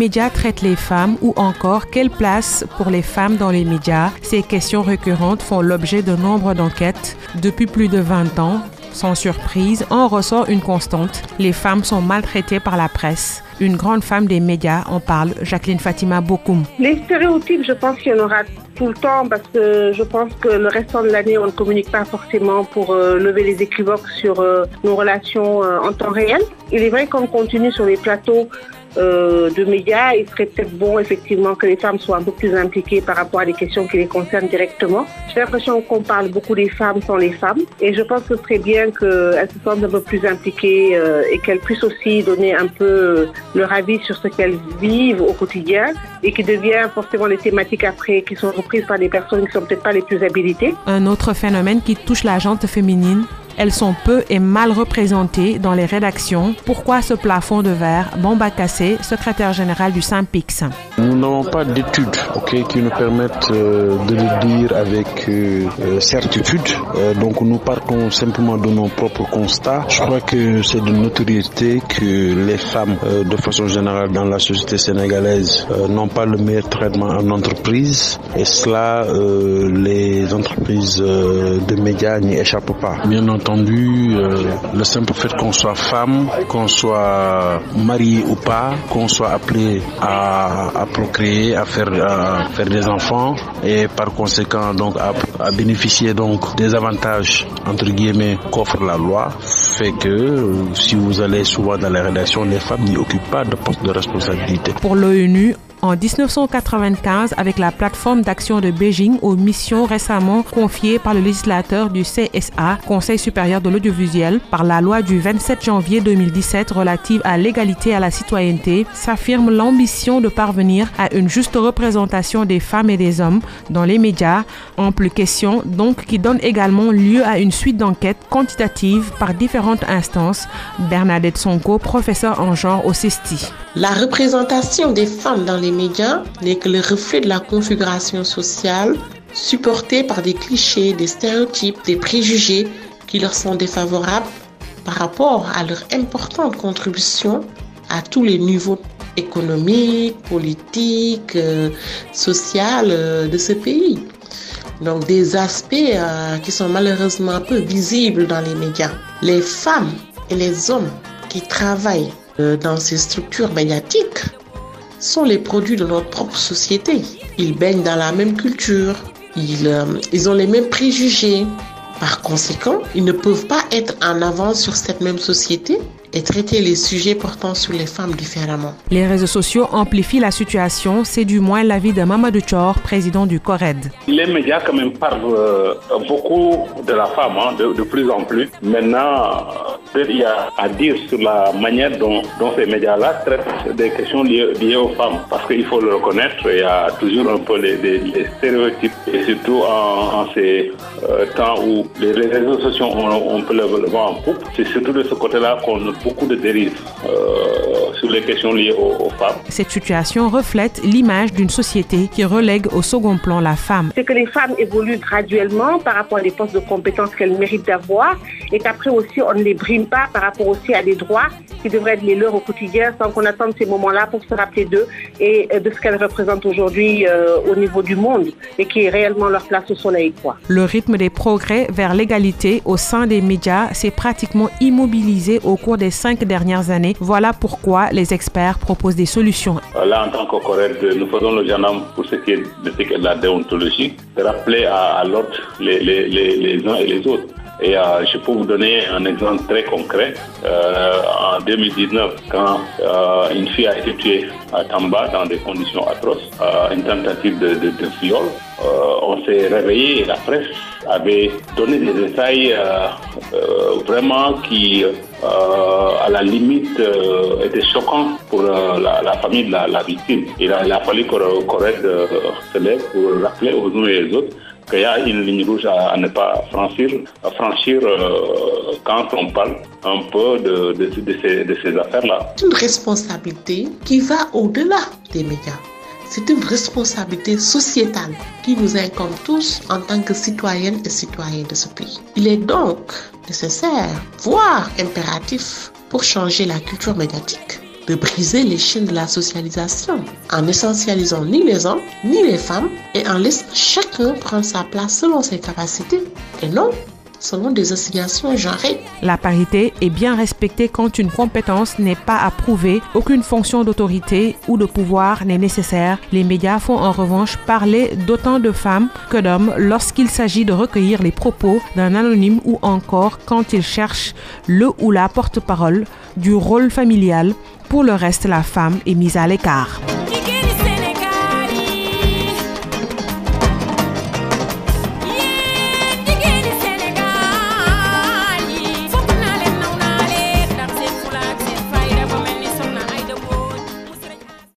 médias traitent les femmes ou encore quelle place pour les femmes dans les médias Ces questions récurrentes font l'objet de nombre d'enquêtes depuis plus de 20 ans. Sans surprise, en ressort une constante. Les femmes sont maltraitées par la presse. Une grande femme des médias en parle, Jacqueline Fatima Bokoum. Les stéréotypes, je pense qu'il y en aura tout le temps parce que je pense que le restant de l'année, on ne communique pas forcément pour euh, lever les équivoques sur euh, nos relations euh, en temps réel. Il est vrai qu'on continue sur les plateaux euh, de médias, il serait peut-être bon effectivement que les femmes soient un peu plus impliquées par rapport à des questions qui les concernent directement. J'ai l'impression qu'on parle beaucoup des femmes sans les femmes et je pense que ce serait bien qu'elles se sentent un peu plus impliquées euh, et qu'elles puissent aussi donner un peu leur avis sur ce qu'elles vivent au quotidien et qui devient forcément les thématiques après qui sont reprises par des personnes qui sont peut-être pas les plus habilitées. Un autre phénomène qui touche la gente féminine, elles sont peu et mal représentées dans les rédactions. Pourquoi ce plafond de verre? Bomba Cassé, secrétaire général du Saint-Pix. Nous n'avons pas d'études qui nous permettent euh, de le dire avec euh, euh, certitude. donc nous partons simplement de nos propres constats. Je crois que c'est de notoriété que les femmes, de façon générale dans la société sénégalaise, n'ont pas le meilleur traitement en entreprise. Et cela, les entreprises de médias n'y échappent pas. Bien entendu, entendu, euh, le simple fait qu'on soit femme, qu'on soit marié ou pas, qu'on soit appelé à, procréer, à faire, à faire des enfants et par conséquent donc à, à bénéficier donc des avantages entre guillemets qu'offre la loi fait que euh, si vous allez souvent dans les rédactions, les femmes n'y occupent pas de poste de responsabilité. Pour l'ONU, en 1995 avec la plateforme d'action de Beijing aux missions récemment confiées par le législateur du CSA, Conseil supérieur de l'audiovisuel, par la loi du 27 janvier 2017 relative à l'égalité à la citoyenneté, s'affirme l'ambition de parvenir à une juste représentation des femmes et des hommes dans les médias, ample question donc qui donne également lieu à une suite d'enquêtes quantitatives par différentes instances. Bernadette Sonko, professeure en genre au CESTI. La représentation des femmes dans les médias n'est que le reflet de la configuration sociale supportée par des clichés, des stéréotypes, des préjugés qui leur sont défavorables par rapport à leur importante contribution à tous les niveaux économiques, politiques, euh, euh, de ce pays. Donc des aspects euh, qui sont malheureusement peu visibles dans les médias. Les femmes et les hommes qui travaillent euh, dans ces structures médiatiques sont les produits de notre propre société. Ils baignent dans la même culture, ils, euh, ils ont les mêmes préjugés. Par conséquent, ils ne peuvent pas être en avance sur cette même société et traiter les sujets portant sur les femmes différemment. Les réseaux sociaux amplifient la situation, c'est du moins l'avis de Mamadou Chor, président du CORED. Les médias quand même parlent euh, beaucoup de la femme, hein, de, plus en plus. Maintenant, il y a à dire sur la manière dont, ces médias-là traitent des questions liées, aux femmes. Parce qu'il faut le reconnaître, il y a toujours un peu les, stéréotypes. Et surtout en, ces euh, temps où les, réseaux sociaux ont, un peu le vent en poupe, c'est surtout de ce côté-là qu'on beaucoup de dérives euh, sur les questions liées aux, femmes. Cette situation reflète l'image d'une société qui relègue au second plan la femme. C'est que les femmes évoluent graduellement par rapport à des postes de compétences qu'elles méritent d'avoir et qu'après aussi on ne les brime pas par rapport aussi à des droits qui devraient être les leurs au quotidien sans qu'on attende ces moments-là pour se rappeler d'eux et euh, de ce qu'elles représentent aujourd'hui euh, au niveau du monde et qui est réellement leur place au soleil. Quoi. Le rythme des progrès vers l'égalité au sein des médias s'est pratiquement immobilisé au cours des cinq dernières années. Voilà pourquoi les experts proposent des solutions. Là, en tant que nous faisons le gendarme pour ce qui est de, la déontologie, de rappeler à, les, les, les, uns et les autres. Et euh, je peux vous donner un exemple très concret. Euh, en 2019, quand euh, une fille a été tuée à Tamba dans des conditions atroces, une tentative de, viol, on s'est réveillé et la presse avait donné des détails vraiment qui à la limite euh, était choquant pour la, famille de la, victime. Il a, fallu qu'on correcte se lève pour rappeler aux uns et aux autres qu'il y a une ligne rouge à, ne pas franchir, à franchir quand on parle un peu de, de, de ces, de ces affaires-là. C'est une responsabilité qui va au-delà des médias. C'est une responsabilité sociétale qui nous incombe tous en tant que citoyennes et citoyens de ce pays. Il est donc nécessaire, voire impératif, pour changer la culture médiatique, de briser les chaînes de la socialisation en essentialisant ni les hommes ni les femmes et en laissant chacun prendre sa place selon ses capacités et non selon des assignations. La parité est bien respectée quand une compétence n'est pas approuvée, aucune fonction d'autorité ou de pouvoir n'est nécessaire. Les médias font en revanche parler d'autant de femmes que d'hommes lorsqu'il s'agit de recueillir les propos d'un anonyme ou encore quand ils cherchent le ou la porte-parole du rôle familial. Pour le reste, la femme est mise à l'écart.